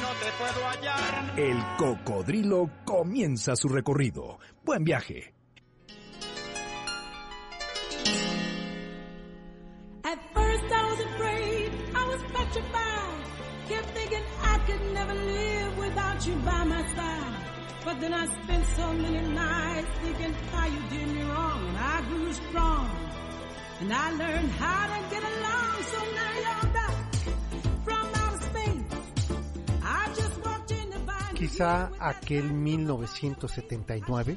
no te puedo hallar. El Cocodrilo comienza su recorrido. Buen viaje. At first I was afraid, I was petrified. Kept thinking I could never live without you by my side. But then I spent so many nights thinking how you did me wrong. And I grew strong. And I learned how to get along. So now you're back Quizá aquel 1979,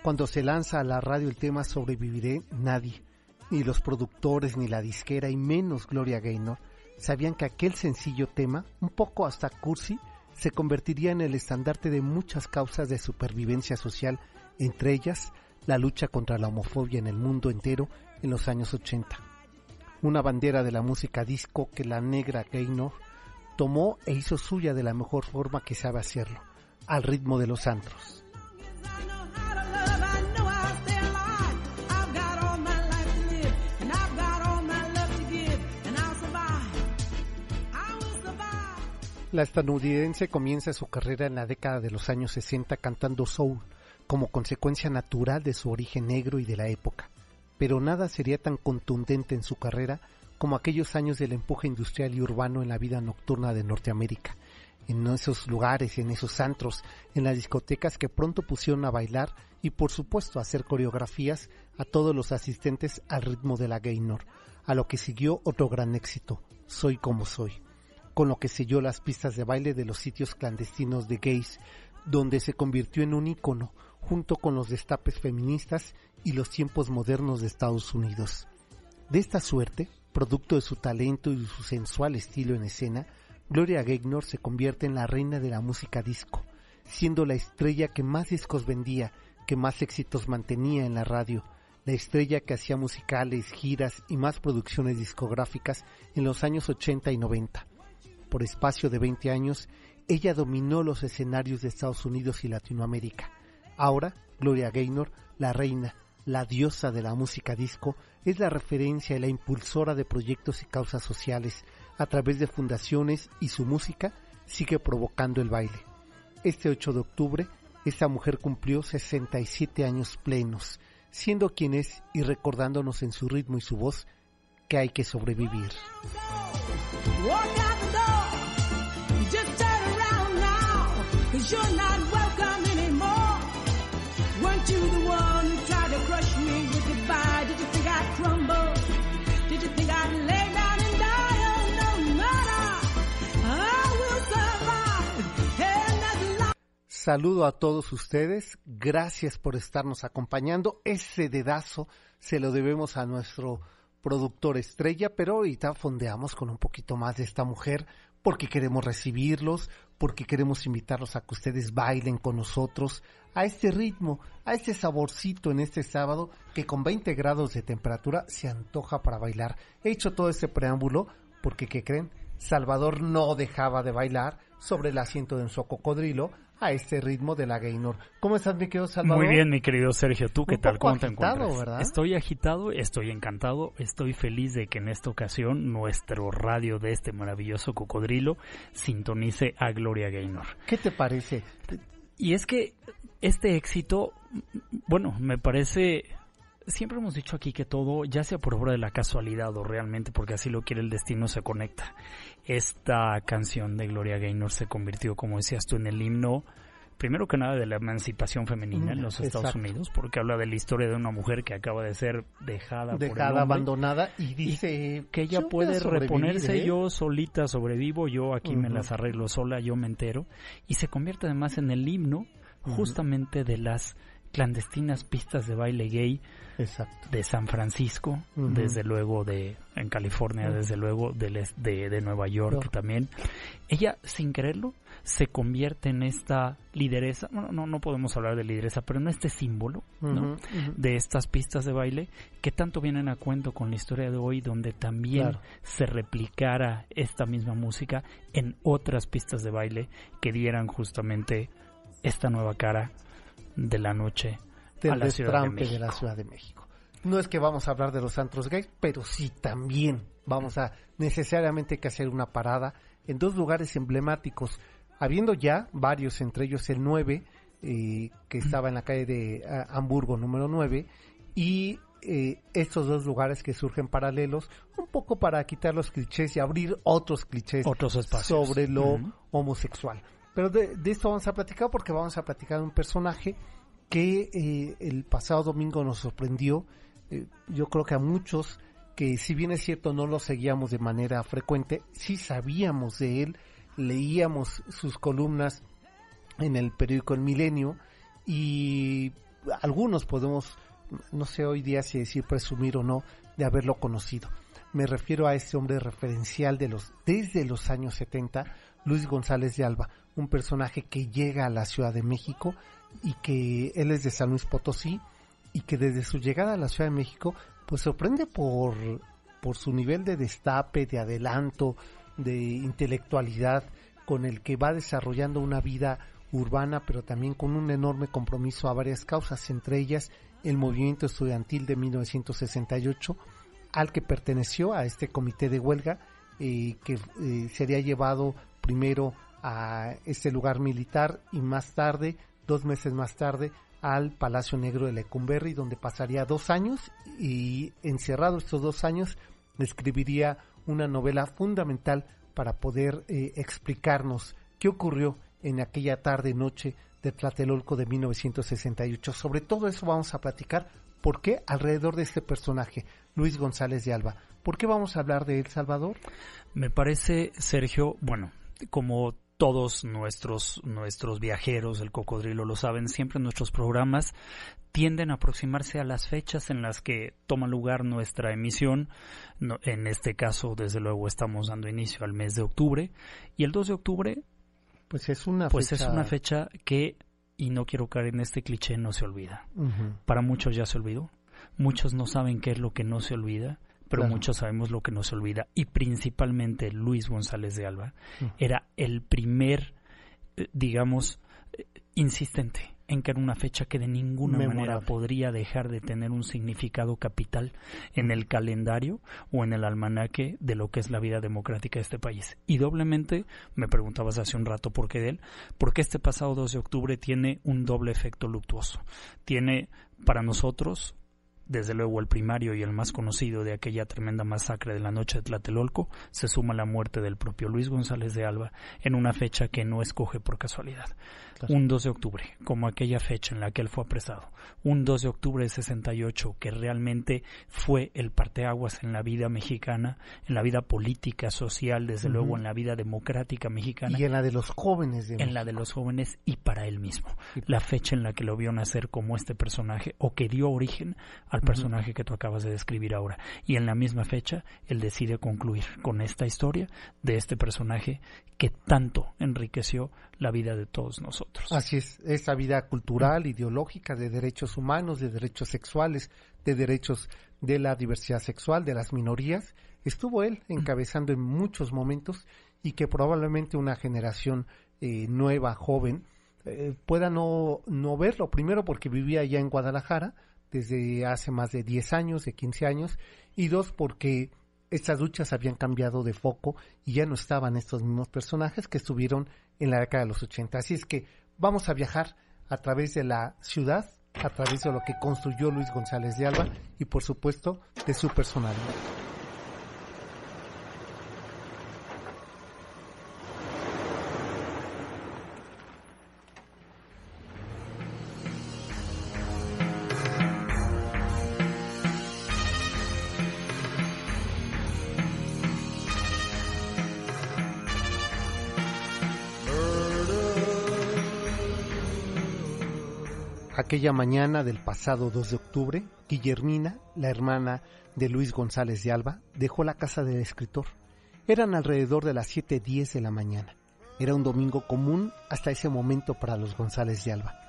cuando se lanza a la radio el tema Sobreviviré, nadie, ni los productores, ni la disquera, y menos Gloria Gaynor, sabían que aquel sencillo tema, un poco hasta cursi, se convertiría en el estandarte de muchas causas de supervivencia social, entre ellas la lucha contra la homofobia en el mundo entero en los años 80. Una bandera de la música disco que la negra Gaynor tomó e hizo suya de la mejor forma que sabe hacerlo, al ritmo de los antros. La estadounidense comienza su carrera en la década de los años 60 cantando soul, como consecuencia natural de su origen negro y de la época. Pero nada sería tan contundente en su carrera como aquellos años del empuje industrial y urbano en la vida nocturna de Norteamérica, en esos lugares, en esos antros, en las discotecas que pronto pusieron a bailar y por supuesto a hacer coreografías a todos los asistentes al ritmo de la Gaynor, a lo que siguió otro gran éxito, Soy como soy con lo que selló las pistas de baile de los sitios clandestinos de gays, donde se convirtió en un ícono, junto con los destapes feministas y los tiempos modernos de Estados Unidos. De esta suerte, producto de su talento y su sensual estilo en escena, Gloria Gaynor se convierte en la reina de la música disco, siendo la estrella que más discos vendía, que más éxitos mantenía en la radio, la estrella que hacía musicales, giras y más producciones discográficas en los años 80 y 90 por espacio de 20 años, ella dominó los escenarios de Estados Unidos y Latinoamérica. Ahora, Gloria Gaynor, la reina, la diosa de la música disco, es la referencia y la impulsora de proyectos y causas sociales a través de fundaciones y su música sigue provocando el baile. Este 8 de octubre, esta mujer cumplió 67 años plenos, siendo quien es y recordándonos en su ritmo y su voz que hay que sobrevivir. Saludo a todos ustedes, gracias por estarnos acompañando. Ese dedazo se lo debemos a nuestro productor estrella, pero ahorita fondeamos con un poquito más de esta mujer porque queremos recibirlos, porque queremos invitarlos a que ustedes bailen con nosotros a este ritmo, a este saborcito en este sábado que con 20 grados de temperatura se antoja para bailar. He hecho todo este preámbulo porque, ¿qué creen? Salvador no dejaba de bailar sobre el asiento de su cocodrilo a este ritmo de la Gaynor. ¿Cómo estás, mi querido Salvador? Muy bien, mi querido Sergio. ¿Tú qué Un tal? poco ¿Cómo te agitado, encuentras? ¿verdad? Estoy agitado, estoy encantado, estoy feliz de que en esta ocasión nuestro radio de este maravilloso cocodrilo sintonice a Gloria Gaynor. ¿Qué te parece? Y es que este éxito, bueno, me parece... Siempre hemos dicho aquí que todo, ya sea por obra de la casualidad o realmente porque así lo quiere el destino, se conecta. Esta canción de Gloria Gaynor se convirtió, como decías tú, en el himno primero que nada de la emancipación femenina en los Estados Exacto. Unidos, porque habla de la historia de una mujer que acaba de ser dejada, por el hombre, abandonada y dice que ella "Yo voy puede reponerse, ¿eh?". yo solita sobrevivo, yo aquí me las arreglo sola, yo me entero, y se convierte además en el himno justamente de las clandestinas pistas de baile gay Exacto. de San Francisco, desde luego de en California, desde luego es- de, de Nueva York también. Ella, sin quererlo, se convierte en esta lideresa, bueno, no, no podemos hablar de lideresa, pero en este símbolo, de estas pistas de baile que tanto vienen a cuento con la historia de hoy donde también Claro. se replicara esta misma música en otras pistas de baile que dieran justamente esta nueva cara de la noche del a la Ciudad de la Ciudad de México. No es que vamos a hablar de los antros gays, pero sí también vamos a necesariamente que hacer una parada en dos lugares emblemáticos, habiendo ya varios, entre ellos el 9, eh, que estaba en la calle de ah, Hamburgo número 9, y eh, estos dos lugares que surgen paralelos, un poco para quitar los clichés y abrir otros clichés otros espacios sobre lo homosexual. Pero de, de esto vamos a platicar porque vamos a platicar de un personaje que eh, el pasado domingo nos sorprendió. Eh, yo creo que a muchos que si bien es cierto no lo seguíamos de manera frecuente, sí sabíamos de él, leíamos sus columnas en el periódico El Milenio y algunos podemos, no sé hoy día si decir presumir o no, de haberlo conocido. Me refiero a este hombre referencial de los desde los años 70, Luis González de Alba, un personaje que llega a la Ciudad de México y que él es de San Luis Potosí y que desde su llegada a la Ciudad de México pues sorprende por por su nivel de destape, de adelanto, de intelectualidad con el que va desarrollando una vida urbana, pero también con un enorme compromiso a varias causas, entre ellas el movimiento estudiantil de 1968, al que perteneció a este comité de huelga, eh, que eh, sería llevado primero a este lugar militar y más tarde, dos meses más tarde, al Palacio Negro de Lecumberri, donde pasaría dos años y encerrado estos dos años escribiría una novela fundamental para poder eh, explicarnos qué ocurrió en aquella tarde noche de Tlatelolco de 1968. Sobre todo eso vamos a platicar. ¿Por qué alrededor de este personaje, Luis González de Alba? ¿Por qué vamos a hablar de El Salvador? Me parece, Sergio, bueno, como todos nuestros, nuestros viajeros del cocodrilo lo saben, siempre nuestros programas tienden a aproximarse a las fechas en las que toma lugar nuestra emisión. No, en este caso, desde luego, estamos dando inicio al mes de octubre. Y el 2 de octubre, Pues es una pues fecha... es una fecha que, y no quiero caer en este cliché, no se olvida. Para muchos ya se olvidó. Muchos no saben qué es lo que no se olvida, pero Claro. muchos sabemos lo que no se olvida. Y principalmente Luis González de Alba Ujú. era el primer, eh, digamos, eh, insistente en que era una fecha que de ninguna manera podría dejar de tener un significado capital en el calendario o en el almanaque de lo que es la vida democrática de este país. Y doblemente, me preguntabas hace un rato por qué de él, porque este pasado 2 de octubre tiene un doble efecto luctuoso. Tiene para nosotros desde luego el primario y el más conocido de aquella tremenda masacre de la noche de Tlatelolco, se suma la muerte del propio Luis González de Alba en una fecha que no escoge por casualidad. Claro. Un 2 de octubre, como aquella fecha en la que él fue apresado. Un 2 de octubre de 68 que realmente fue el parteaguas en la vida mexicana, en la vida política, social, desde luego en la vida democrática mexicana Y en la de los jóvenes de en la de los jóvenes y para él mismo. La fecha en la que lo vio nacer como este personaje o que dio origen al personaje que tú acabas de describir ahora. Y en la misma fecha, él decide concluir con esta historia de este personaje que tanto enriqueció la vida de todos nosotros. Así es, esa vida cultural, ideológica, de derechos humanos, de derechos sexuales, de derechos de la diversidad sexual, de las minorías, estuvo él encabezando en muchos momentos y que probablemente una generación eh, nueva, joven, eh, pueda no, no verlo. Primero porque vivía ya en Guadalajara desde hace más de 10 años, de 15 años, y dos porque estas luchas habían cambiado de foco y ya no estaban estos mismos personajes que estuvieron en la década de los 80. Así es que vamos a viajar a través de la ciudad, a través de lo que construyó Luis González de Alba y por supuesto de su personalidad. Aquella mañana del pasado 2 de octubre, Guillermina, la hermana de Luis González de Alba, dejó la casa del escritor. Eran alrededor de las 7.10 de la mañana. Era un domingo común hasta ese momento para los González de Alba.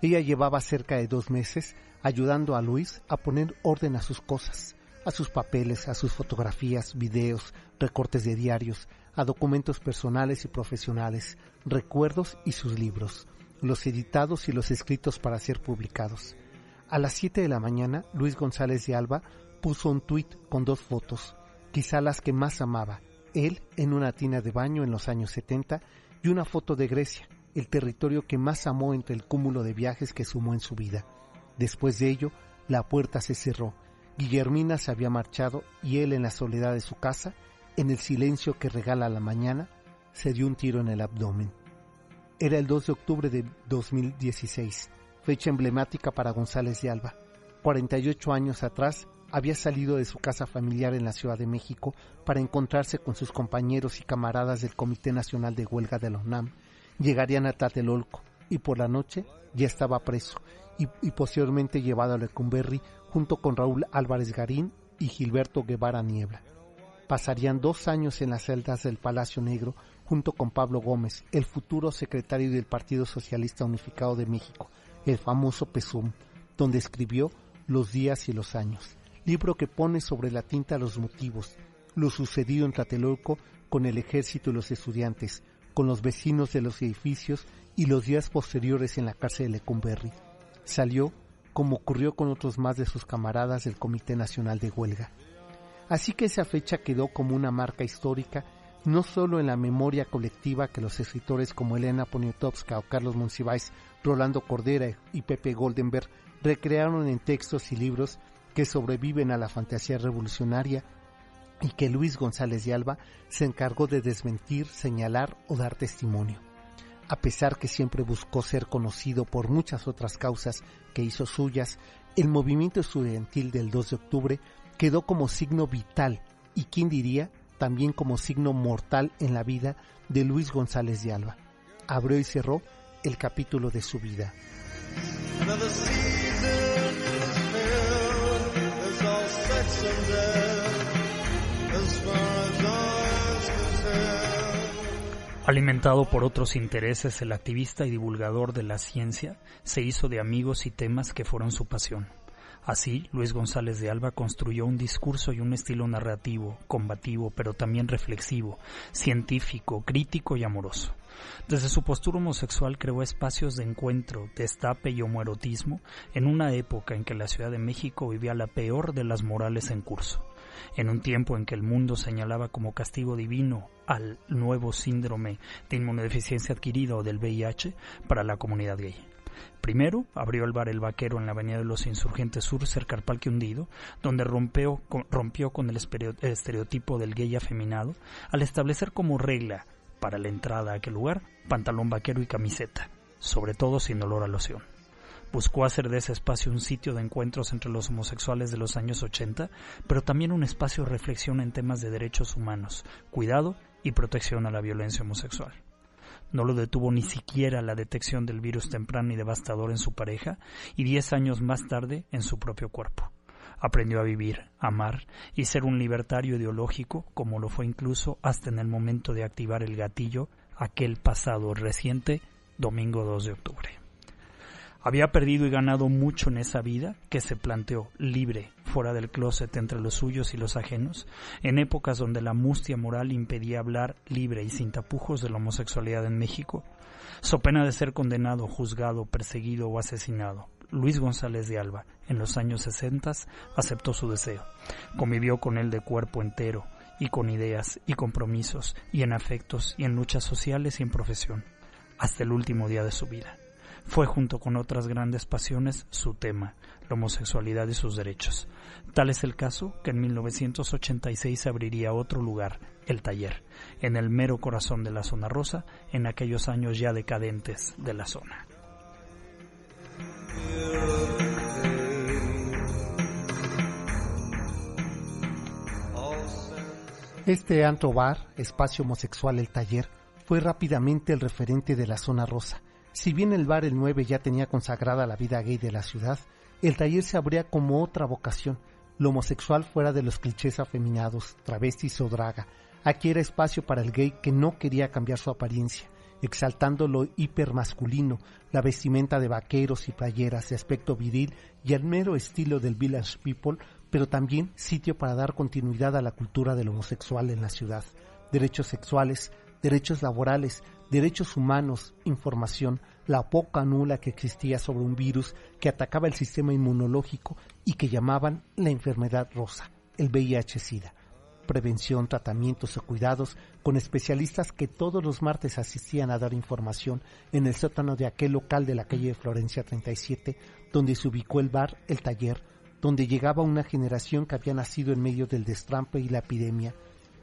Ella llevaba cerca de dos meses ayudando a Luis a poner orden a sus cosas, a sus papeles, a sus fotografías, videos, recortes de diarios, a documentos personales y profesionales, recuerdos y sus libros, los editados y los escritos para ser publicados. A las 7 de la mañana, Luis González de Alba puso un tuit con dos fotos, quizá las que más amaba, él en una tina de baño en los años 70 y una foto de Grecia, el territorio que más amó entre el cúmulo de viajes que sumó en su vida. Después de ello, la puerta se cerró, Guillermina se había marchado y él en la soledad de su casa, en el silencio que regala la mañana, se dio un tiro en el abdomen. Era el 2 de octubre de 2016, fecha emblemática para González de Alba. 48 años atrás, había salido de su casa familiar en la Ciudad de México para encontrarse con sus compañeros y camaradas del Comité Nacional de Huelga de la UNAM. Llegarían a Tlatelolco y por la noche ya estaba preso y, posteriormente llevado a Lecumberri junto con Raúl Álvarez Garín y Gilberto Guevara Niebla. Pasarían dos años en las celdas del Palacio Negro junto con Pablo Gómez, el futuro secretario del Partido Socialista Unificado de México, el famoso PESUM, donde escribió Los días y los años libro que pone sobre la tinta los motivos, lo sucedido en Tlatelolco con el ejército y los estudiantes, con los vecinos de los edificios y los días posteriores en la cárcel de Lecumberri. Salió como ocurrió con otros más de sus camaradas del Comité Nacional de Huelga. Así que esa fecha quedó como una marca histórica no solo en la memoria colectiva que los escritores como Elena Poniatowska o Carlos Monsiváis, Rolando Cordera y Pepe Goldenberg recrearon en textos y libros, que sobreviven a la fantasía revolucionaria y que Luis González de Alba se encargó de desmentir, señalar o dar testimonio. A pesar que siempre buscó ser conocido por muchas otras causas que hizo suyas, el movimiento estudiantil del 2 de octubre quedó como signo vital y, quién diría, también como signo mortal en la vida de Luis González de Alba. Abrió y cerró el capítulo de su vida. Alimentado por otros intereses, el activista y divulgador de la ciencia se hizo de amigos y temas que fueron su pasión. Así, Luis González de Alba construyó un discurso y un estilo narrativo, combativo, pero también reflexivo, científico, crítico y amoroso. Desde su postura homosexual creó espacios de encuentro, destape y homoerotismo en una época en que la Ciudad de México vivía la peor de las morales en curso en un tiempo en que el mundo señalaba como castigo divino al nuevo síndrome de inmunodeficiencia adquirida o del VIH para la comunidad gay. Primero abrió el bar El Vaquero en la Avenida de los Insurgentes Sur, cerca al Parque Hundido, donde rompió con, el estereotipo del gay afeminado al establecer como regla para la entrada a aquel lugar pantalón vaquero y camiseta, sobre todo sin olor a loción buscó hacer de ese espacio un sitio de encuentros entre los homosexuales de los años 80, pero también un espacio de reflexión en temas de derechos humanos, cuidado y protección a la violencia homosexual. No lo detuvo ni siquiera la detección del virus temprano y devastador en su pareja y diez años más tarde en su propio cuerpo. Aprendió a vivir, amar y ser un libertario ideológico, como lo fue incluso hasta en el momento de activar el gatillo aquel pasado reciente domingo 2 de octubre. Había perdido y ganado mucho en esa vida que se planteó libre, fuera del closet entre los suyos y los ajenos, en épocas donde la mustia moral impedía hablar libre y sin tapujos de la homosexualidad en México, so pena de ser condenado, juzgado, perseguido o asesinado. Luis González de Alba, en los años 60, aceptó su deseo. Convivió con él de cuerpo entero, y con ideas y compromisos, y en afectos, y en luchas sociales y en profesión, hasta el último día de su vida fue junto con otras grandes pasiones su tema, la homosexualidad y sus derechos. Tal es el caso que en 1986 se abriría otro lugar, el taller, en el mero corazón de la zona rosa, en aquellos años ya decadentes de la zona. Este antro bar, espacio homosexual El Taller, fue rápidamente el referente de la zona rosa Si bien el bar El 9 ya tenía consagrada la vida gay de la ciudad, el taller se abría como otra vocación, lo homosexual fuera de los clichés afeminados, travestis o draga. Aquí era espacio para el gay que no quería cambiar su apariencia, exaltando lo hipermasculino, la vestimenta de vaqueros y playeras de aspecto viril y el mero estilo del village people, pero también sitio para dar continuidad a la cultura del homosexual en la ciudad. Derechos sexuales, derechos laborales, derechos humanos, información, la poca nula que existía sobre un virus que atacaba el sistema inmunológico y que llamaban la enfermedad rosa, el VIH-Sida. Prevención, tratamientos o cuidados con especialistas que todos los martes asistían a dar información en el sótano de aquel local de la calle de Florencia 37, donde se ubicó el bar El Taller, donde llegaba una generación que había nacido en medio del destrampe y la epidemia.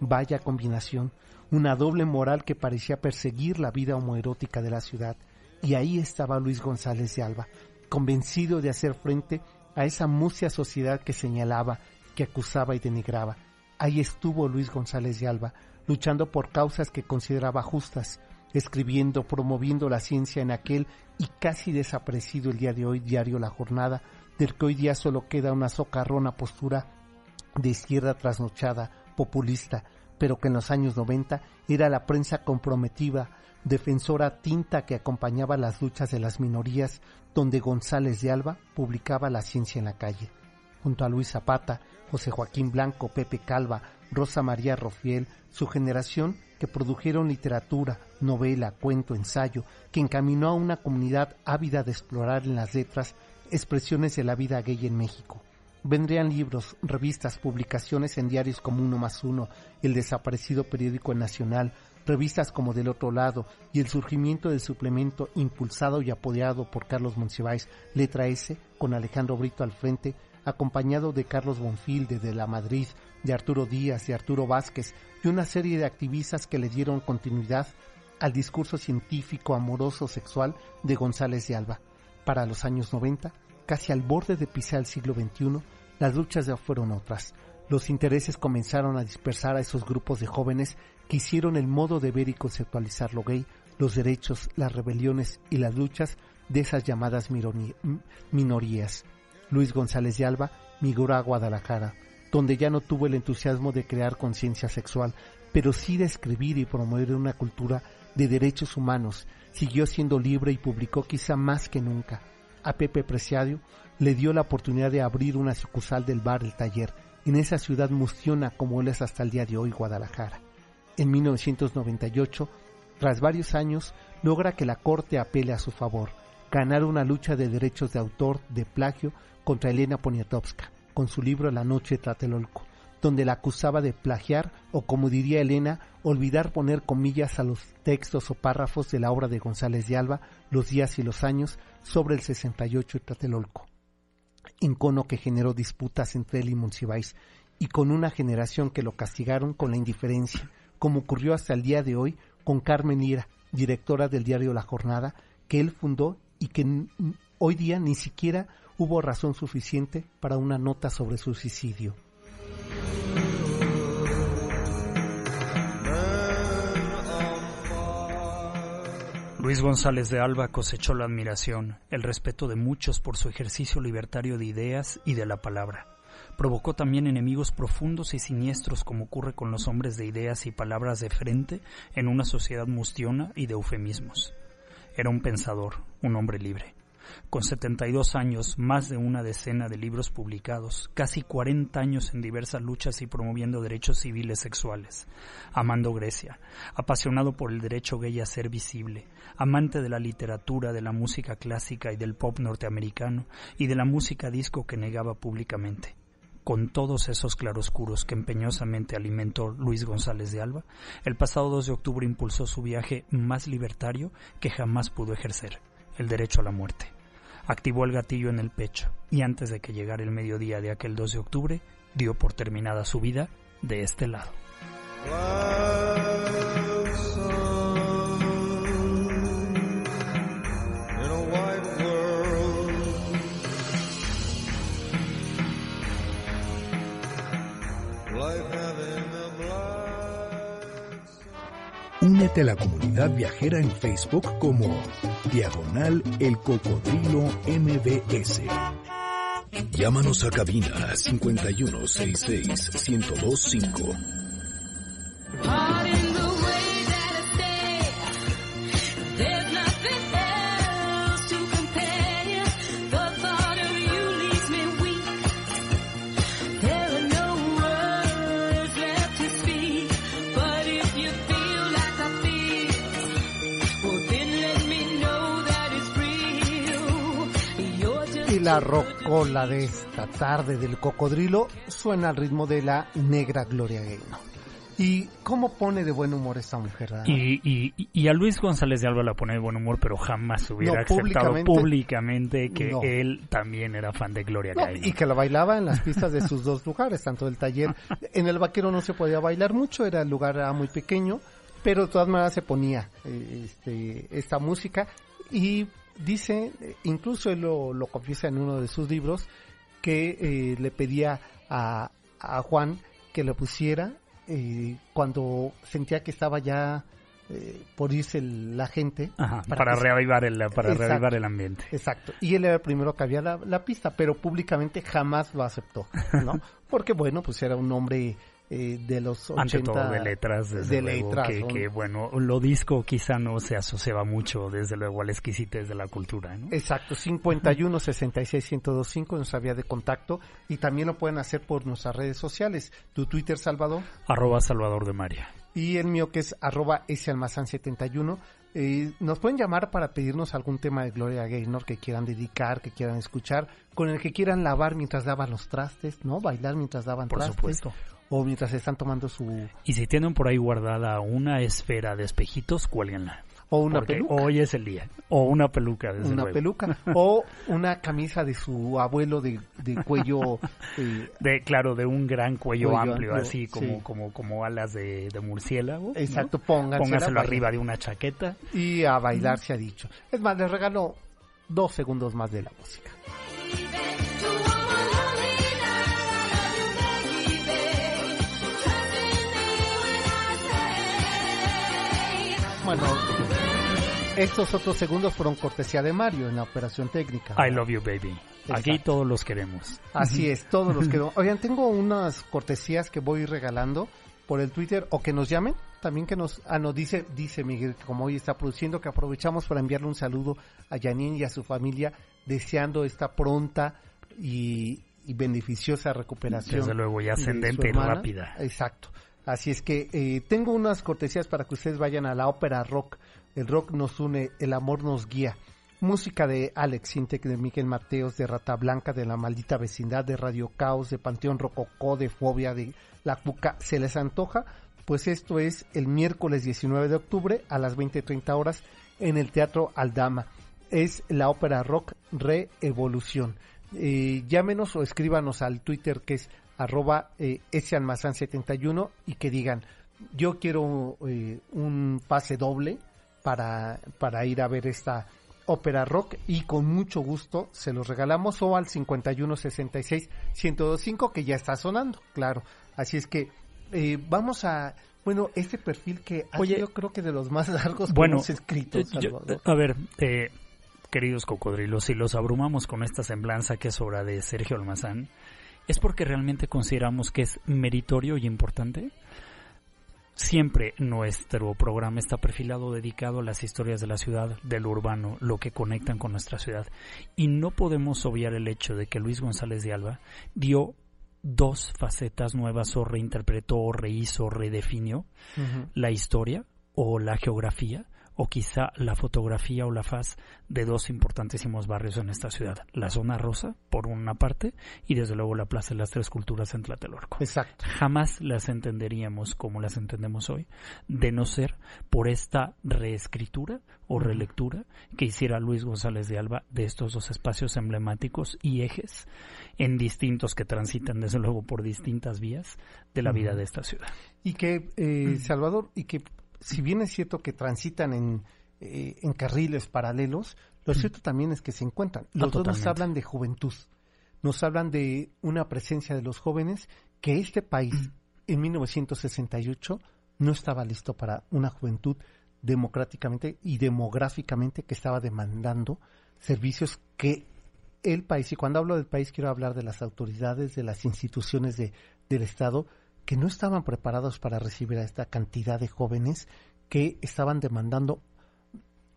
Vaya combinación, una doble moral que parecía perseguir la vida homoerótica de la ciudad. Y ahí estaba Luis González de Alba, convencido de hacer frente a esa mucia sociedad que señalaba, que acusaba y denigraba. Ahí estuvo Luis González de Alba, luchando por causas que consideraba justas, escribiendo, promoviendo la ciencia en aquel y casi desaparecido el día de hoy diario La Jornada, del que hoy día solo queda una socarrona postura de izquierda trasnochada, populista, pero que en los años 90 era la prensa comprometida, defensora tinta que acompañaba las luchas de las minorías, donde González de Alba publicaba La ciencia en la calle. Junto a Luis Zapata, José Joaquín Blanco, Pepe Calva, Rosa María Rofiel, su generación que produjeron literatura, novela, cuento, ensayo, que encaminó a una comunidad ávida de explorar en las letras expresiones de la vida gay en México. Vendrían libros, revistas, publicaciones en diarios como Uno más Uno, el desaparecido periódico Nacional, revistas como Del Otro Lado y el surgimiento del suplemento impulsado y apoyado por Carlos Monsiváis, Letra S, con Alejandro Brito al frente, acompañado de Carlos Bonfil, de La Madrid, de Arturo Díaz, de Arturo Vázquez y una serie de activistas que le dieron continuidad al discurso científico amoroso sexual de González de Alba. Para los años 90, casi al borde de pisar el siglo XXI, las luchas ya fueron otras. Los intereses comenzaron a dispersar a esos grupos de jóvenes que hicieron el modo de ver y conceptualizar lo gay, los derechos, las rebeliones y las luchas de esas llamadas minorías. Luis González de Alba migró a Guadalajara, donde ya no tuvo el entusiasmo de crear conciencia sexual, pero sí de escribir y promover una cultura de derechos humanos. Siguió siendo libre y publicó quizá más que nunca a Pepe Preciadio le dio la oportunidad de abrir una sucursal del bar El Taller en esa ciudad mustiona como él es hasta el día de hoy Guadalajara. En 1998, tras varios años, logra que la Corte apele a su favor, ganar una lucha de derechos de autor de plagio contra Elena Poniatowska, con su libro La noche de Tlatelolco donde la acusaba de plagiar o, como diría Elena, olvidar poner comillas a los textos o párrafos de la obra de González de Alba, Los días y los años, sobre el 68 y Tlatelolco. Incono que generó disputas entre él y Monsiváis, y con una generación que lo castigaron con la indiferencia, como ocurrió hasta el día de hoy con Carmen Ira, directora del diario La Jornada, que él fundó y que hoy día ni siquiera hubo razón suficiente para una nota sobre su suicidio. Luis González de Alba cosechó la admiración, el respeto de muchos por su ejercicio libertario de ideas y de la palabra. Provocó también enemigos profundos y siniestros como ocurre con los hombres de ideas y palabras de frente en una sociedad mustiona y de eufemismos. Era un pensador, un hombre libre. Con 72 años, más de una decena de libros publicados, casi 40 años en diversas luchas y promoviendo derechos civiles sexuales, amando Grecia, apasionado por el derecho gay a ser visible, amante de la literatura, de la música clásica y del pop norteamericano y de la música disco que negaba públicamente. Con todos esos claroscuros que empeñosamente alimentó Luis González de Alba, el pasado 2 de octubre impulsó su viaje más libertario que jamás pudo ejercer, el derecho a la muerte activó el gatillo en el pecho y antes de que llegara el mediodía de aquel 2 de octubre, dio por terminada su vida de este lado. Únete a la comunidad viajera en Facebook como Diagonal El Cocodrilo MBS. Llámanos a cabina 5166 1025. La rocola de esta tarde del cocodrilo suena al ritmo de la negra Gloria Gaynor. ¿Y cómo pone de buen humor esta mujer? Y, y, a Luis González de Alba la pone de buen humor, pero jamás hubiera aceptado públicamente, que él también era fan de Gloria Gaynor. Y que la bailaba en las pistas de sus dos lugares, tanto el taller. En el vaquero no se podía bailar mucho, era el lugar muy pequeño, pero de todas maneras se ponía eh, este, esta música y dice, incluso él lo, lo, confiesa en uno de sus libros, que eh, le pedía a, a, Juan que le pusiera eh, cuando sentía que estaba ya eh, por irse la gente. para, reavivar el, para reavivar el ambiente. Exacto. Y él era el primero que había la, la pista, pero públicamente jamás lo aceptó, ¿no? Porque bueno, pues era un hombre eh, de los 80 Ante todo de letras, desde de luego, letras, que, bueno, lo disco quizá no se asociaba mucho, desde luego, al exquisitez de la cultura, ¿no? Exacto, 51 66 1025 nos había de contacto y también lo pueden hacer por nuestras redes sociales. Tu Twitter, Salvador. Arroba Salvador de María. Y el mío que es arroba 71 eh, nos pueden llamar para pedirnos algún tema de Gloria Gaynor que quieran dedicar, que quieran escuchar, con el que quieran lavar mientras daban los trastes, ¿no? Bailar mientras daban Por trastes. Supuesto o mientras están tomando su... Y si tienen por ahí guardada una esfera de espejitos, cuélguenla. O una peluca. Hoy es el día. O una peluca, desde Una peluca. O una camisa de su abuelo de, cuello... Eh, de Claro, de un gran cuello, amplio, así como, como, como alas de, murciélago. Exacto, pónganselo arriba de una chaqueta. Y a bailar se ha dicho. Es más, les regalo dos segundos más de la música. Bueno, estos otros segundos fueron cortesía de Mario en la operación técnica. I love you, baby. Aquí todos los queremos. Así es, todos los queremos. Oigan, tengo unas cortesías que voy regalando por el Twitter o que nos llamen. También que nos, ah, nos dice, dice Miguel, que como hoy está produciendo, que aprovechamos para enviarle un saludo a Janine y a su familia, deseando esta pronta y, beneficiosa recuperación. Desde luego, y ascendente y rápida. Exacto. Así es que eh, tengo unas cortesías para que ustedes vayan a la ópera rock. El rock nos une, el amor nos guía. Música de Alex Sintec, de Miguel Mateos, de Rata Blanca, de La Maldita Vecindad, de Radio Caos, de Panteón Rococó, de Fobia, de La Cuca. ¿Se les antoja? Pues esto es el miércoles 19 de octubre a las 20.30 horas en el Teatro Aldama. Es la ópera rock Reevolución. Eh, llámenos o escríbanos al Twitter que es arroba eh, ese almazán 71 y que digan, yo quiero eh, un pase doble para, para ir a ver esta ópera rock y con mucho gusto se los regalamos o al 5166 1025 que ya está sonando, claro. Así es que eh, vamos a bueno, este perfil que Oye, sido creo que de los más largos bueno, que hemos escrito. a ver, queridos cocodrilos, si los abrumamos con esta semblanza que es obra de Sergio Almazán, ¿Es porque realmente consideramos que es meritorio y importante? Siempre nuestro programa está perfilado dedicado a las historias de la ciudad, del urbano, lo que conectan con nuestra ciudad. Y no podemos obviar el hecho de que Luis González de Alba dio dos facetas nuevas o reinterpretó o rehizo o redefinió la historia o la geografía o quizá la fotografía o la faz de dos importantísimos barrios en esta ciudad. La zona rosa, por una parte, y desde luego la Plaza de las Tres Culturas en Tlatelolco. Exacto. Jamás las entenderíamos como las entendemos hoy, de no ser por esta reescritura o relectura que hiciera Luis González de Alba de estos dos espacios emblemáticos y ejes en distintos que transitan desde luego por distintas vías de la vida de esta ciudad. Y que, eh, Salvador, y que si bien es cierto que transitan en, eh, en carriles paralelos, lo cierto también es que se encuentran. Los dos nos hablan de juventud, nos hablan de una presencia de los jóvenes que este país en 1968 no estaba listo para una juventud democráticamente y demográficamente que estaba demandando servicios que el país, y cuando hablo del país quiero hablar de las autoridades, de las instituciones de, del Estado, que no estaban preparados para recibir a esta cantidad de jóvenes que estaban demandando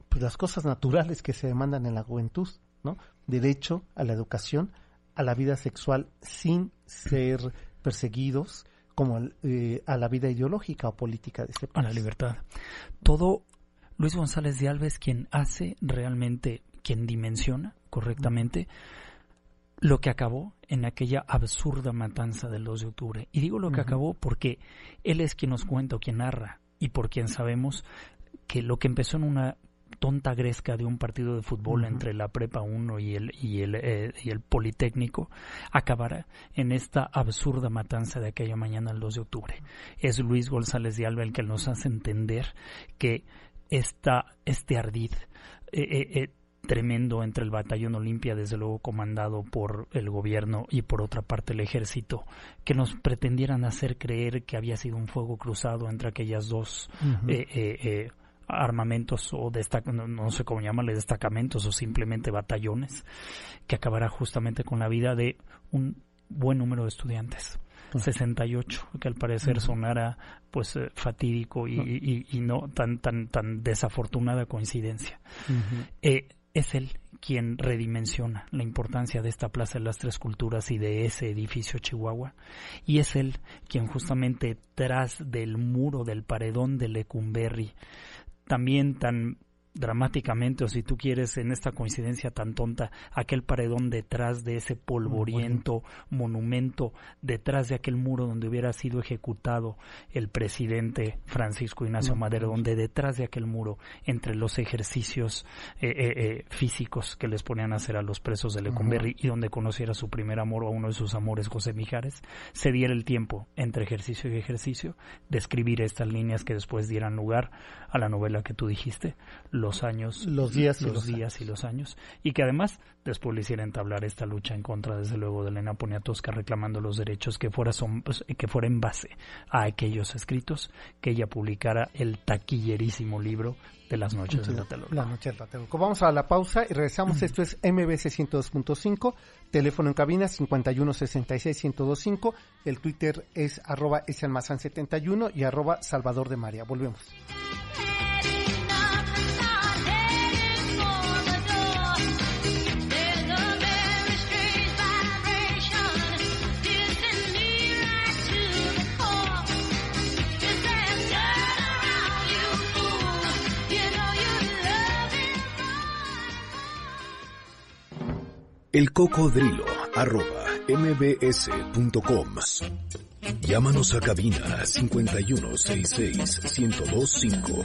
pues, las cosas naturales que se demandan en la juventud, ¿no? Derecho a la educación, a la vida sexual sin ser perseguidos, como eh, a la vida ideológica o política de ese país. A la libertad. Todo Luis González de Alves quien hace realmente, quien dimensiona correctamente lo que acabó en aquella absurda matanza del 2 de octubre. Y digo lo que acabó porque él es quien nos cuenta o quien narra y por quien sabemos que lo que empezó en una tonta gresca de un partido de fútbol entre la Prepa 1 y el, y el, eh, y el Politécnico acabará en esta absurda matanza de aquella mañana el 2 de octubre. Es Luis González de Alba el que nos hace entender que esta, este ardid eh, eh, tremendo entre el batallón Olimpia, desde luego comandado por el gobierno y por otra parte el ejército, que nos pretendieran hacer creer que había sido un fuego cruzado entre aquellas dos armamentos o destac no, sé cómo llamarle destacamentos o simplemente batallones que acabará justamente con la vida de un buen número de estudiantes. 68, que al parecer sonara pues eh, fatídico y, y, no tan tan tan desafortunada coincidencia. Eh, es él quien redimensiona la importancia de esta Plaza de las Tres Culturas y de ese edificio Chihuahua. Y es él quien justamente tras del muro del paredón de Lecumberri también tan dramáticamente, o si tú quieres, en esta coincidencia tan tonta, aquel paredón detrás de ese polvoriento monumento, detrás de aquel muro donde hubiera sido ejecutado el presidente Francisco Ignacio Madero, donde detrás de aquel muro, entre los ejercicios eh, eh, eh, físicos que les ponían a hacer a los presos de Lecumberri y donde conociera su primer amor o uno de sus amores, José Mijares, se diera el tiempo entre ejercicio y ejercicio de escribir estas líneas que después dieran lugar a la novela que tú dijiste, los años, los días, y los, días y los años, y que además después le hiciera entablar esta lucha en contra, desde luego, de Elena Poniatowska reclamando los derechos que fuera, son, pues, que fuera en base a aquellos escritos, que ella publicara el taquillerísimo libro de las noches de La noche Vamos a la pausa y regresamos. Esto es MBC 102.5, teléfono en cabina 5166-1025, el Twitter es arroba 71 y arroba Salvador de María. Volvemos. El cocodrilo arroba mbs.com. Llámanos a cabina 5166 1025.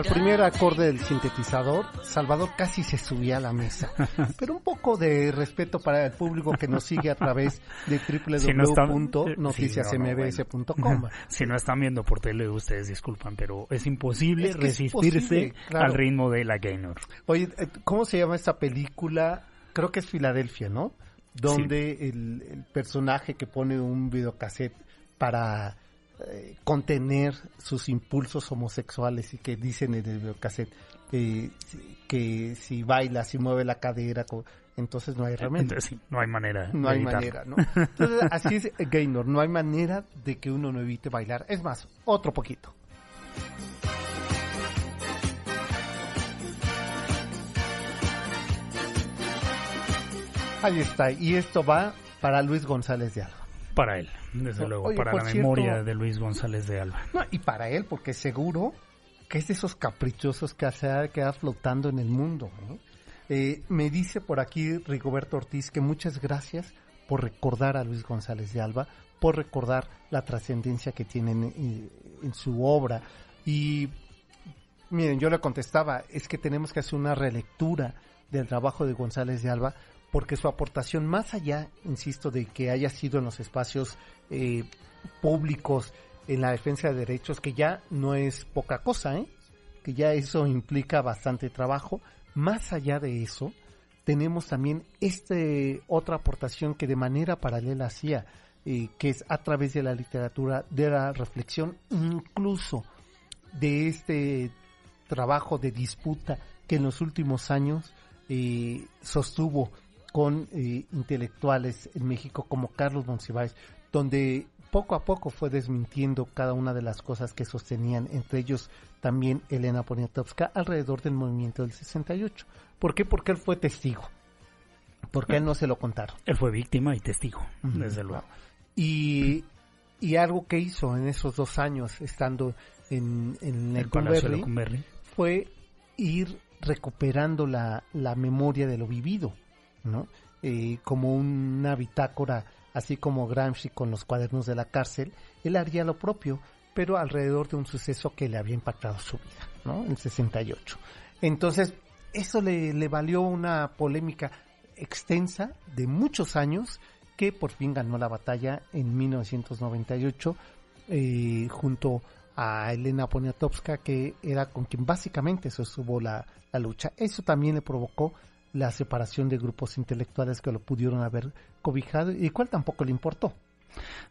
Al primer acorde del sintetizador, Salvador casi se subía a la mesa. Pero un poco de respeto para el público que nos sigue a través de www.noticiasmbs.com. Si no están viendo por tele, ustedes disculpan, pero es imposible resistirse al ritmo de la Gaynor. Oye, eh, ¿cómo se llama esta película? Creo que es Filadelfia, ¿no? Donde el, el personaje que pone un videocassette para eh, contener sus impulsos homosexuales y que dicen en el videocassette que si baila, si mueve la cadera, entonces no hay remedio. No hay manera. No hay manera, ¿no? Así es eh, Gaynor, no hay manera de que uno no evite bailar. Es más, otro poquito. Ahí está, y esto va para Luis González de Alba. Para él desde luego, Oye, para la cierto- memoria de Luis González de Alba. No, y para él, porque seguro que es de esos caprichosos que se ha quedado flotando en el mundo. ¿no? Eh, me dice por aquí Rigoberto Ortiz que muchas gracias por recordar a Luis González de Alba, por recordar la trascendencia que tiene en, en- en su obra. Y miren, yo le contestaba, es que tenemos que hacer una relectura del trabajo de González de Alba, porque su aportación, más allá, insisto, de que haya sido en los espacios eh, públicos, en la defensa de derechos, que ya no es poca cosa, ¿eh? que ya eso implica bastante trabajo, más allá de eso, tenemos también este otra aportación que de manera paralela hacía, eh, que es a través de la literatura, de la reflexión, incluso de este trabajo de disputa que en los últimos años eh, sostuvo con eh, intelectuales en México como Carlos Monsiváis, donde poco a poco fue desmintiendo cada una de las cosas que sostenían, entre ellos también Elena Poniatowska, alrededor del movimiento del 68. ¿Por qué? Porque él fue testigo. Porque él no se lo contaron. Él fue víctima y testigo, desde luego. Y, y algo que hizo en esos dos años estando en, en El Lecumberri. fue ir recuperando la, la memoria de lo vivido, ¿no? Eh, como una bitácora, así como Gramsci con los cuadernos de la cárcel, él haría lo propio, pero alrededor de un suceso que le había impactado su vida, ¿no? El 68. Entonces, eso le, le valió una polémica extensa de muchos años que por fin ganó la batalla en 1998 eh, junto a Elena Poniatowska que era con quien básicamente sostuvo la, la lucha. Eso también le provocó la separación de grupos intelectuales que lo pudieron haber cobijado y cual tampoco le importó.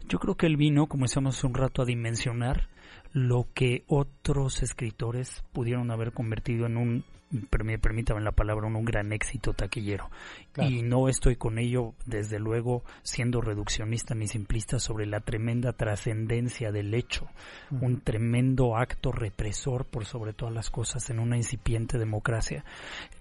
Yo creo que él vino, hace un rato, a dimensionar lo que otros escritores pudieron haber convertido en un, permítame la palabra, un gran éxito taquillero. Claro. Y no estoy con ello, desde luego, siendo reduccionista ni simplista sobre la tremenda trascendencia del hecho, un tremendo acto represor por sobre todas las cosas en una incipiente democracia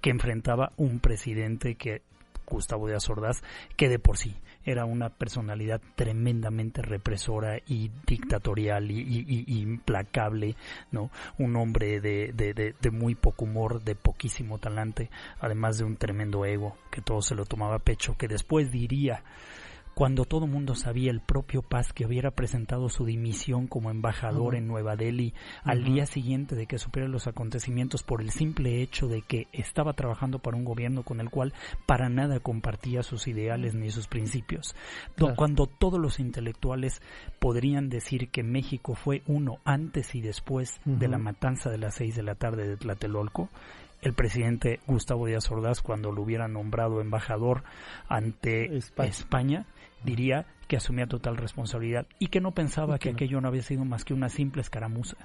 que enfrentaba un presidente que Gustavo de Ordaz, que de por sí era una personalidad tremendamente represora y dictatorial y, implacable, ¿no? Un hombre de, de- de- de muy poco humor, de poquísimo talante, además de un tremendo ego, que todo se lo tomaba a pecho, que después diría, cuando todo el mundo sabía el propio Paz que hubiera presentado su dimisión como embajador en Nueva Delhi al día siguiente de que supiera los acontecimientos por el simple hecho de que estaba trabajando para un gobierno con el cual para nada compartía sus ideales ni sus principios. Claro. Cuando todos los intelectuales podrían decir que México fue uno antes y después de la matanza de las seis de la tarde de Tlatelolco, el presidente Gustavo Díaz Ordaz, cuando lo hubiera nombrado embajador ante España. España, diría que asumía total responsabilidad y que no pensaba Y que que no. aquello no había sido más que una simple escaramuza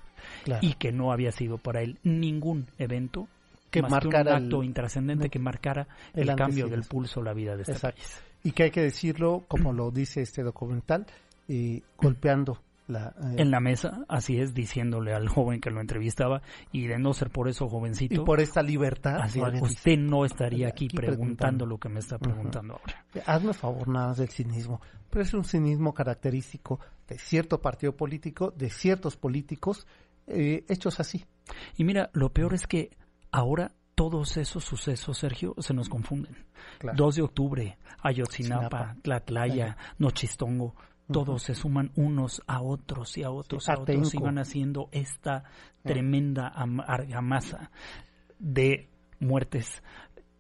Claro. y que no había sido para él ningún evento Que más marcara que un el- acto intrascendente no. que marcara El el, cambio el del pulso la vida de este Exacto. país. Y que hay que decirlo, como lo dice este documental, eh, golpeando la... eh, En la mesa, así es, diciéndole al joven que lo entrevistaba y de no ser por eso y jovencito, por esta libertad, así es, usted no estaría aquí, Aquí preguntando, preguntando. lo que me está preguntando ahora. Hazme favor nada más del cinismo. Pero es un cinismo característico de cierto partido político, de ciertos políticos, eh, hechos así. Y mira, lo peor es que ahora todos esos sucesos, Sergio, se nos confunden. Claro. 2 de octubre, Ayotzinapa. Tlatlaya, Nochistongo, todos se suman unos a otros y a otros Sí, a otros y Atenco. van haciendo esta tremenda am- argamasa de muertes,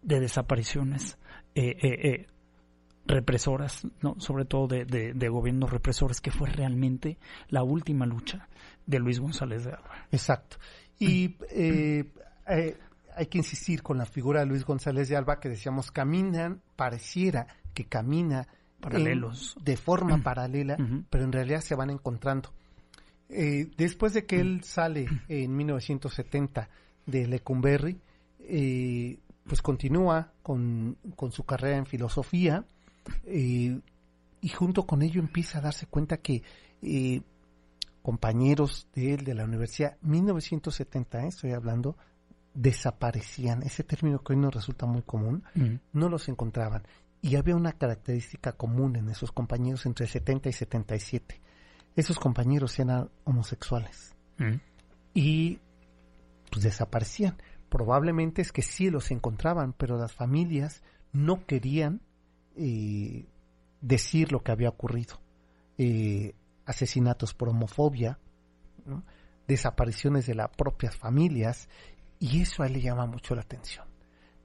de desapariciones, eh, eh, eh, represoras, ¿no? sobre todo de, de- de gobiernos represores, que fue realmente la última lucha de Luis González de Alba. Exacto. Y hay que insistir con la figura de Luis González de Alba, que decíamos, caminan, pareciera que camina en- Paralelos. de forma paralela, pero en realidad se van encontrando. Eh, después de que él sale en 1970 de Lecumberri, eh, pues continúa con, con su carrera en filosofía eh, y junto con ello empieza a darse cuenta que eh, compañeros de él de la universidad, 1970, eh, estoy hablando, desaparecían, ese término que hoy nos resulta muy común, no los encontraban. Y había una característica común en esos compañeros entre 70 y 77. Esos compañeros eran homosexuales Mm. y pues desaparecían. Probablemente es que sí los encontraban, pero las familias no querían eh, decir lo que había ocurrido. Eh, asesinatos por homofobia, ¿no? desapariciones de las propias familias, y eso a él le llama mucho la atención.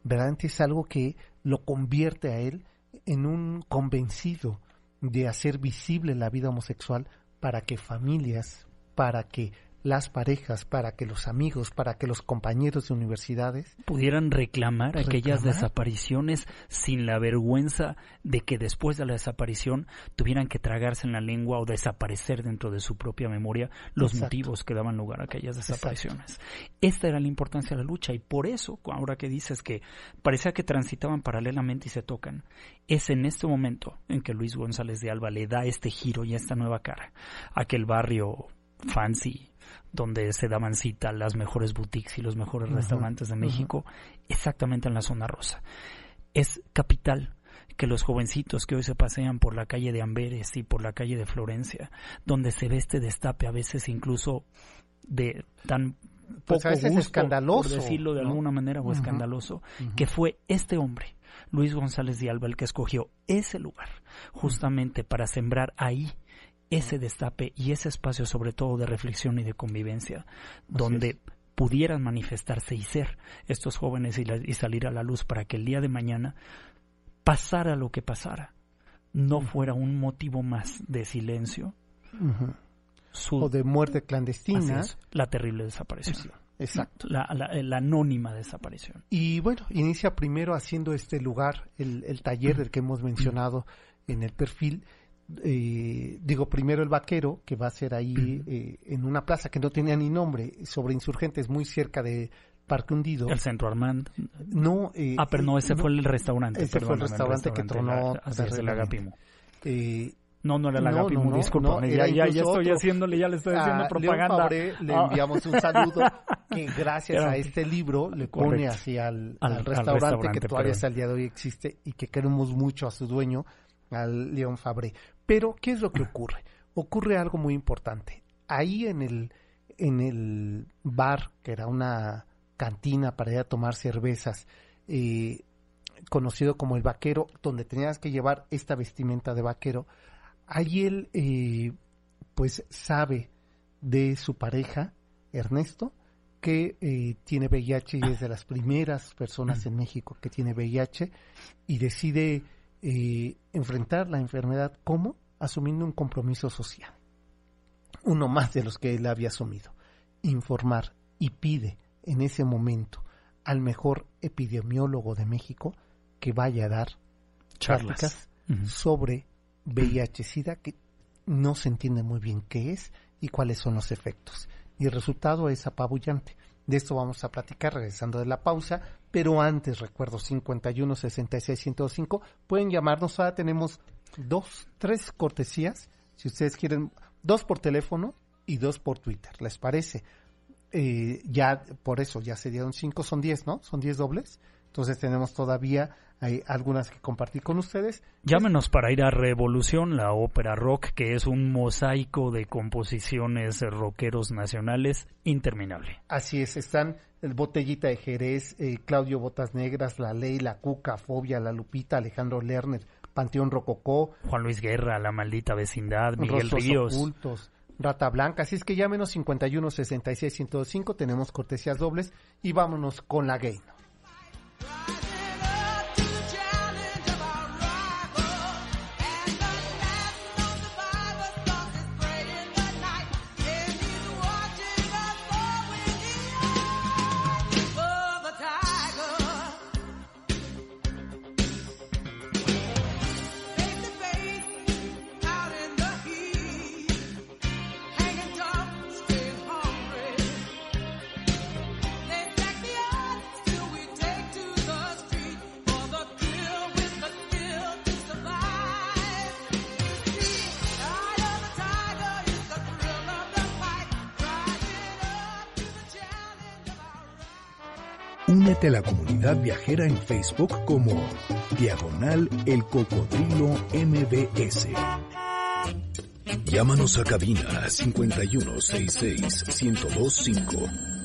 Verdaderamente es algo que lo convierte a él en un convencido de hacer visible la vida homosexual para que familias, para que las parejas, para que los amigos, para que los compañeros de universidades pudieran reclamar, aquellas desapariciones sin la vergüenza de que después de la desaparición tuvieran que tragarse en la lengua o desaparecer dentro de su propia memoria los Exacto. motivos que daban lugar a aquellas desapariciones. Esta era la importancia de la lucha y por eso, ahora que dices que parecía que transitaban paralelamente y se tocan, es en este momento en que Luis González de Alba le da este giro y esta nueva cara. Aquel barrio fancy donde se daban cita las mejores boutiques y los mejores restaurantes de. México, exactamente en la zona rosa. Es capital que los jovencitos que hoy se pasean por la calle de Amberes y por la calle de Florencia, donde se ve este destape a veces incluso de tan Pues poco a veces gusto, escandaloso, por decirlo de ¿no? alguna manera, o escandaloso, que fue este hombre, Luis González de Alba, el que escogió ese lugar, justamente para sembrar ahí ese destape y ese espacio sobre todo de reflexión y de convivencia, donde pudieran manifestarse y ser estos jóvenes y, la- y salir a la luz para que el día de mañana pasara lo que pasara, no fuera un motivo más de silencio su, o de muerte clandestina. es, la terrible desaparición, Exacto. la, la- la anónima desaparición. Y bueno, inicia primero haciendo este lugar, el, el taller del que hemos mencionado en el perfil. Eh, digo, primero el vaquero, que va a ser ahí eh, en una plaza que no tenía ni nombre, sobre insurgentes, muy cerca de Parque Hundido. El Centro Armand. No, eh, Ah, pero no, ese no, fue el restaurante. ese fue el perdóname, restaurante que tronó es, el. Agapimo. eh, No, no era el Agapimo, no, no, discúlpame. ya, ya, ya estoy haciéndole, ya le estoy haciendo a propaganda. Le Ah. enviamos un saludo que gracias a este libro le pone Correcto. así al, Al- al al restaurante, restaurante, que todavía perdón. hasta el día de hoy existe y que queremos mucho a su dueño, al León Fabré. Pero, ¿qué es lo que ocurre? Ocurre algo muy importante. Ahí en el, en el bar, que era una cantina para ir a tomar cervezas, eh, conocido como el vaquero, donde tenías que llevar esta vestimenta de vaquero, ahí él eh, pues sabe de su pareja, Ernesto, que eh, tiene VIH y es de las primeras personas en México que tiene VIH y decide eh, enfrentar la enfermedad como asumiendo un compromiso social. Uno más de los que él había asumido. Informar y pide en ese momento al mejor epidemiólogo de México que vaya a dar Charlas. sobre VIH-Sida que no se entiende muy bien qué es y cuáles son los efectos. Y el resultado es apabullante. De esto vamos a platicar regresando de la pausa, pero antes recuerdo 51 66 105 pueden llamarnos, ahora tenemos dos, tres cortesías, si ustedes quieren, dos por teléfono y dos por Twitter, ¿les parece? Eh, ya por eso ya se dieron cinco, son diez, ¿no? Son diez dobles. Entonces tenemos todavía hay algunas que compartir con ustedes. Llámenos para ir a Revolución, la ópera rock, que es un mosaico de composiciones rockeros nacionales interminable. Así es, están el Botellita de Jerez, eh, Claudio Botas Negras, La Ley, La Cuca, Fobia, La Lupita, Alejandro Lerner, Panteón Rococó, Juan Luis Guerra, La Maldita Vecindad, Miguel Rostros Ríos. Ocultos, Rata Blanca. Así es que llámenos 51 66 105, tenemos cortesías dobles y vámonos con la gay. Únete a la comunidad viajera en Facebook como Diagonal El Cocodrilo MBS. Llámanos a cabina 5166 1025.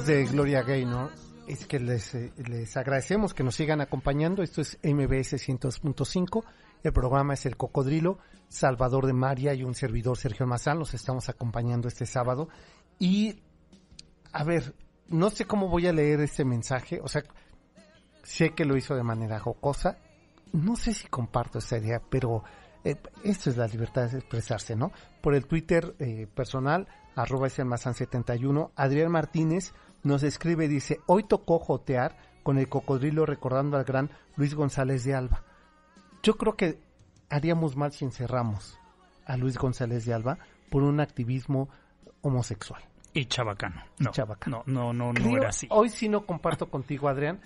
De Gloria Gaynor, es que les, eh, les agradecemos que nos sigan acompañando. Esto es MBS 102.5. El programa es El Cocodrilo, Salvador de María y un servidor Sergio Mazán. Los estamos acompañando este sábado. Y, a ver, no sé cómo voy a leer este mensaje. O sea, sé que lo hizo de manera jocosa. No sé si comparto esta idea, pero eh, esto es la libertad de expresarse, ¿no? Por el Twitter eh, personal, arroba es el 71, Adrián Martínez nos escribe, dice, hoy tocó jotear con el cocodrilo recordando al gran Luis González de Alba. Yo creo que haríamos mal si encerramos a Luis González de Alba por un activismo homosexual. Y chabacano. No, chabacano. no, no, no, no era así. Hoy sí no comparto contigo, Adrián.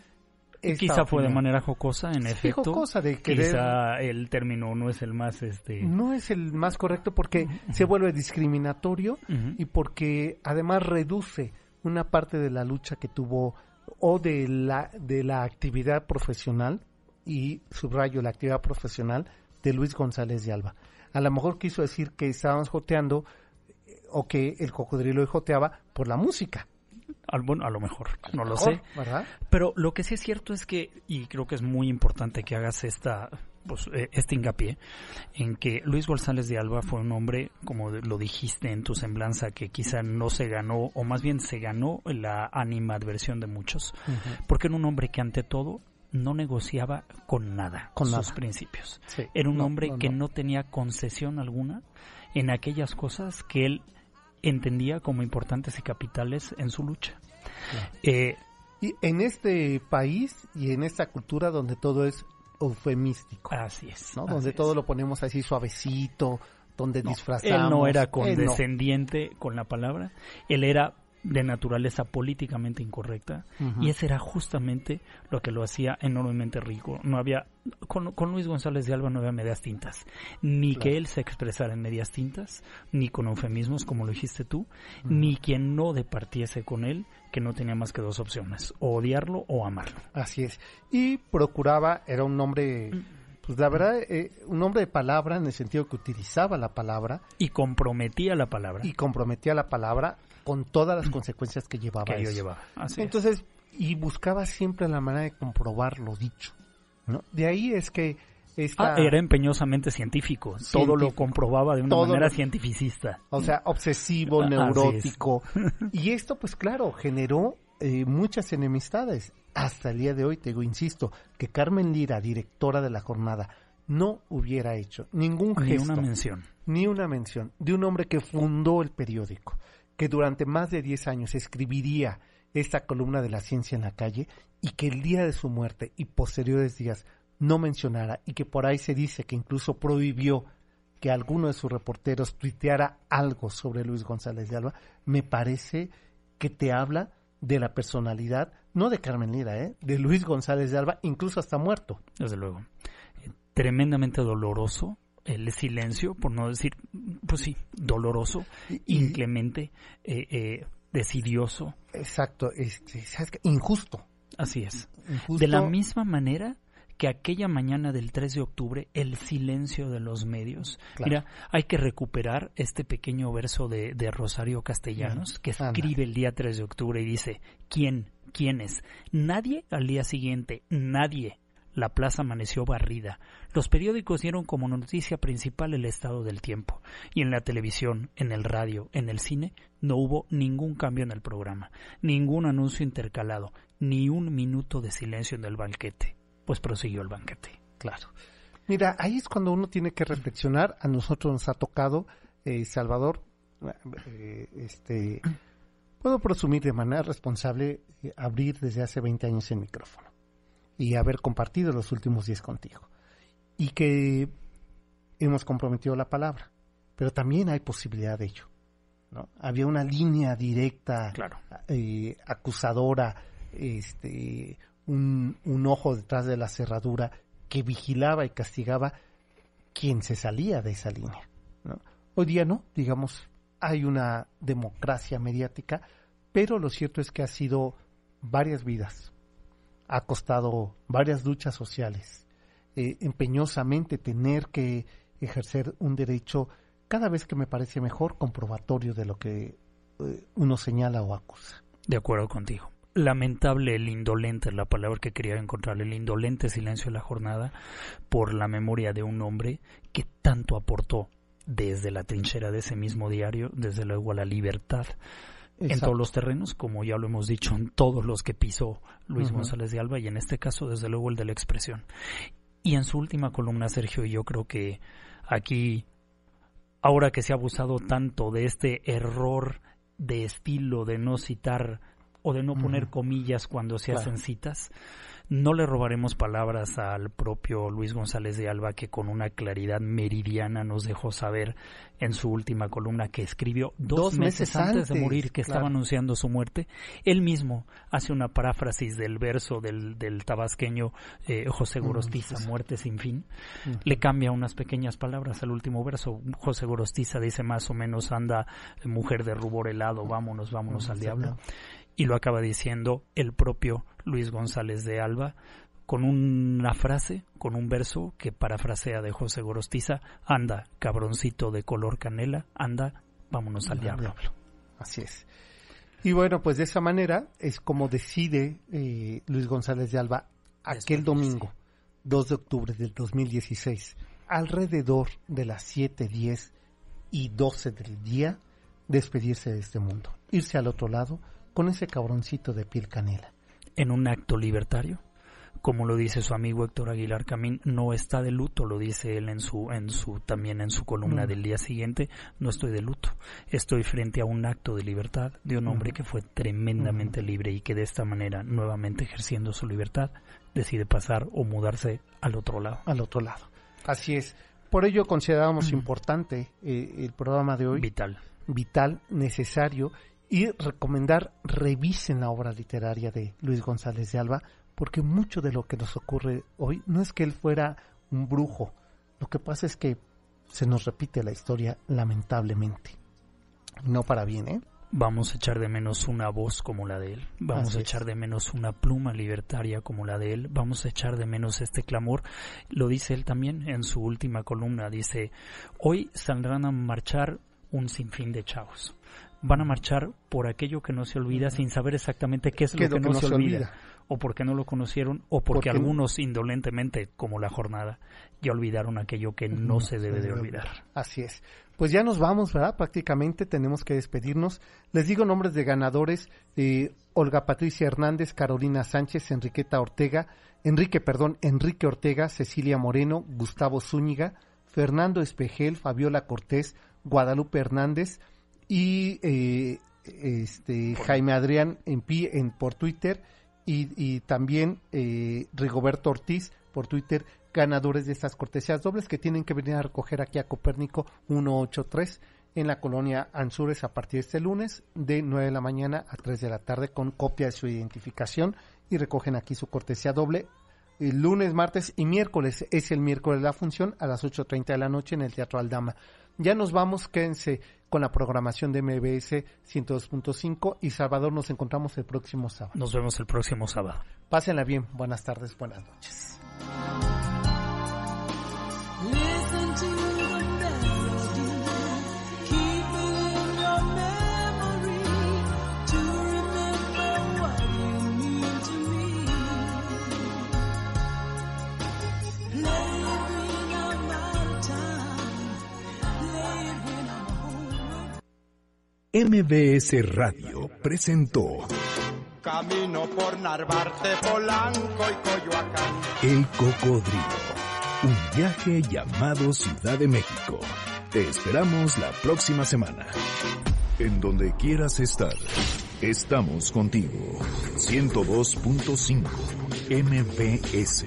Quizá fue de manera jocosa, en efecto. Jocosa de querer... Quizá el término no es el más, este... No es el más correcto porque se vuelve discriminatorio y porque además reduce una parte de la lucha que tuvo o de la de la actividad profesional y subrayo la actividad profesional de Luis González de Alba. A lo mejor quiso decir que estábamos joteando o que el cocodrilo joteaba por la música bueno, a lo mejor, no lo sé. Pero lo que sí es cierto es que, y creo que es muy importante que hagas esta, pues, eh, este hincapié, en que Luis González de Alba fue un hombre, como lo dijiste en tu semblanza, que quizá no se ganó, o más bien se ganó la animadversión de muchos, porque era un hombre que ante todo no negociaba con nada con sus principios. Era un hombre que no tenía concesión alguna en aquellas cosas que él entendía como importantes y capitales en su lucha. Eh, y en este país y en esta cultura donde todo es eufemístico. Así es. donde todo lo ponemos así suavecito, donde disfrazamos. Él no era condescendiente con la palabra, él era de naturaleza políticamente incorrecta y ese era justamente lo que lo hacía enormemente rico. No había con, Luis González de Alba no había medias tintas, ni que él se expresara en medias tintas, ni con eufemismos como lo dijiste tú, ni quien no departiese con él, que no tenía más que dos opciones, o odiarlo o amarlo. Así es. Y procuraba, era un hombre pues la verdad, eh, un hombre de palabra en el sentido que utilizaba la palabra. Y comprometía la palabra. Y comprometía la palabra con todas las consecuencias que llevaba que llevaba. Entonces, y buscaba siempre la manera de comprobar lo dicho. ¿no? De ahí es que esta... Ah, era empeñosamente científico. Todo lo comprobaba de una manera cientificista. O sea, obsesivo, neurótico. y esto, pues claro, generó eh, muchas enemistades. Hasta el día de hoy, te digo, insisto, que Carmen Lira, directora de la jornada, no hubiera hecho ningún gesto. Ni una mención. Ni una mención de un hombre que fundó el periódico que durante más de 10 años escribiría esta columna de la ciencia en la calle y que el día de su muerte y posteriores días no mencionara y que por ahí se dice que incluso prohibió que alguno de sus reporteros tuiteara algo sobre Luis González de Alba, me parece que te habla de la personalidad, no de Carmen Lira, ¿eh? de Luis González de Alba, incluso hasta muerto. Desde luego. Tremendamente doloroso el silencio, por no decir, pues sí, doloroso, inclemente, eh, eh, decidioso. Exacto, injusto. Así es. De la misma manera que aquella mañana del 3 de octubre, el silencio de los medios. Mira, hay que recuperar este pequeño verso de, Rosario Castellanos, que escribe el día 3 de octubre y dice, ¿quién? ¿Quiénes? Nadie al día siguiente, nadie la plaza amaneció barrida. Los periódicos dieron como noticia principal el estado del tiempo. Y en la televisión, en el radio, en el cine, no hubo ningún cambio en el programa, ningún anuncio intercalado, ni un minuto de silencio en el banquete. Pues prosiguió el banquete. Claro. Mira, ahí es cuando uno tiene que reflexionar. A nosotros nos ha tocado, eh, Salvador, Eh, este, puedo presumir de manera responsable eh, abrir desde hace 20 años el micrófono y haber compartido los últimos 10 contigo. Y que hemos comprometido la palabra, pero también hay posibilidad de ello. ¿no? Había una línea directa, Claro. eh, acusadora, este, un, un ojo detrás de la cerradura que vigilaba y castigaba quien se salía de esa línea. ¿no? Hoy día no, digamos, hay una democracia mediática, pero lo cierto es que ha sido varias vidas, ha costado varias luchas sociales, eh, empeñosamente tener que ejercer un derecho cada vez que me parece mejor comprobatorio de lo que eh, uno señala o acusa. De acuerdo contigo. Lamentable el indolente, la palabra que quería encontrar, el indolente silencio de la jornada por la memoria de un hombre que tanto aportó desde la trinchera de ese mismo diario, desde luego a la libertad en todos los terrenos, como ya lo hemos dicho, en todos los que pisó Luis. González de Alba y en este caso, desde luego, el de la expresión. Y en su última columna, Sergio, yo creo que aquí, ahora que se ha abusado tanto de este error de estilo de no citar o de no poner comillas cuando se Claro. hacen citas, no le robaremos palabras al propio Luis González de Alba que con una claridad meridiana nos dejó saber en su última columna que escribió dos, Dos meses, meses antes, de morir que estaba anunciando su muerte. Él mismo hace una paráfrasis del verso del, del tabasqueño eh, José Mm, Gorostiza. Muerte sin fin. Le cambia unas pequeñas palabras al último verso. José Gorostiza dice más o menos anda eh, mujer de rubor helado, vámonos, vámonos al diablo y lo acaba diciendo el propio Luis González de Alba con una frase, con un verso que parafrasea de José Gorostiza, anda, cabroncito de color canela, anda, vámonos al diablo. Así es. Y bueno, pues de esa manera es como decide eh, Luis González de Alba aquel domingo, 2 de octubre del 2016, alrededor de las 7, 10 y 12 del día, despedirse de este mundo, irse al otro lado con ese cabroncito de piel canela. En un acto libertario, como lo dice su amigo Héctor Aguilar Camín, no está de luto, lo dice él en su, en su, también en su columna Mm. del día siguiente, no estoy de luto, estoy frente a un acto de libertad de un hombre Ujú. que fue tremendamente libre y que de esta manera, nuevamente ejerciendo su libertad, decide pasar o mudarse al otro lado. Al otro lado. Así es. Por ello considerábamos Mm. importante eh, el programa de hoy. Vital. vital, necesario y recomendar revisen la obra literaria de Luis González de Alba porque mucho de lo que nos ocurre hoy no es que él fuera un brujo, lo que pasa es que se nos repite la historia lamentablemente. No para bien, ¿eh? Vamos a echar de menos una voz como la de él, vamos Así a echar de menos una pluma libertaria como la de él, vamos a echar de menos este clamor. Lo dice él también en su última columna, dice, hoy saldrán a marchar un sinfín de chavos. Van a marchar por aquello que no se olvida sin saber exactamente qué es ¿Qué lo que, no, se olvida. O porque no lo conocieron, o porque Porque- algunos indolentemente, como la jornada, ya olvidaron aquello que no se debe de olvidar. Así es. Pues ya nos vamos, ¿verdad? Prácticamente tenemos que despedirnos. Les digo nombres de ganadores. eh, Olga Patricia Hernández, Carolina Sánchez, Enriqueta Ortega, Enrique, perdón, Enrique Ortega, Cecilia Moreno, Gustavo Zúñiga, Fernando Espejel, Fabiola Cortés, Guadalupe Hernández y eh, este Jaime Adrián en, pi- en por Twitter y, y también eh, Rigoberto Ortiz por Twitter, ganadores de estas cortesías dobles que tienen que venir a recoger aquí a Copérnico 183 en la colonia Anzures a partir de este lunes de 9 de la mañana a 3 de la tarde con copia de su identificación y recogen aquí su cortesía doble. El lunes, martes y miércoles es el miércoles la función a las 8.30 de la noche en el Teatro Aldama. Ya nos vamos, quédense con la programación de MBS 102.5 y Salvador nos encontramos el próximo sábado. Nos vemos el próximo sábado. Pásenla bien, buenas tardes, buenas noches. MBS Radio presentó Camino por Narvarte, Polanco y Coyoacán. El Cocodrilo. Un viaje llamado Ciudad de México. Te esperamos la próxima semana. En donde quieras estar, estamos contigo. 102.5 MBS